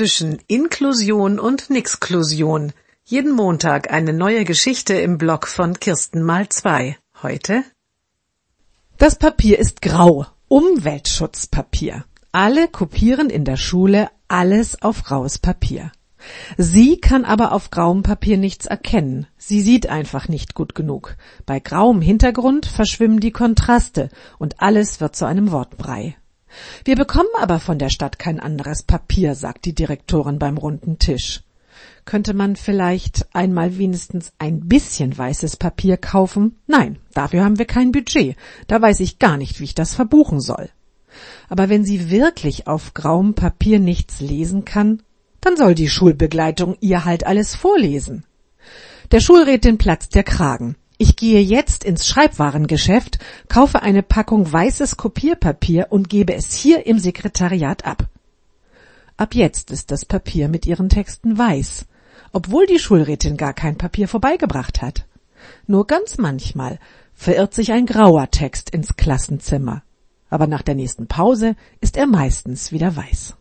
zwischen Inklusion und Nixklusion. Jeden Montag eine neue Geschichte im Blog von Kirsten mal zwei. Heute? Das Papier ist grau. Umweltschutzpapier. Alle kopieren in der Schule alles auf graues Papier. Sie kann aber auf grauem Papier nichts erkennen. Sie sieht einfach nicht gut genug. Bei grauem Hintergrund verschwimmen die Kontraste und alles wird zu einem Wortbrei. Wir bekommen aber von der Stadt kein anderes Papier, sagt die Direktorin beim runden Tisch. Könnte man vielleicht einmal wenigstens ein bisschen weißes Papier kaufen? Nein, dafür haben wir kein Budget. Da weiß ich gar nicht, wie ich das verbuchen soll. Aber wenn sie wirklich auf grauem Papier nichts lesen kann, dann soll die Schulbegleitung ihr halt alles vorlesen. Der Schulrätin platzt der Kragen. Ich gehe jetzt ins Schreibwarengeschäft, kaufe eine Packung weißes Kopierpapier und gebe es hier im Sekretariat ab. Ab jetzt ist das Papier mit ihren Texten weiß, obwohl die Schulrätin gar kein Papier vorbeigebracht hat. Nur ganz manchmal verirrt sich ein grauer Text ins Klassenzimmer, aber nach der nächsten Pause ist er meistens wieder weiß.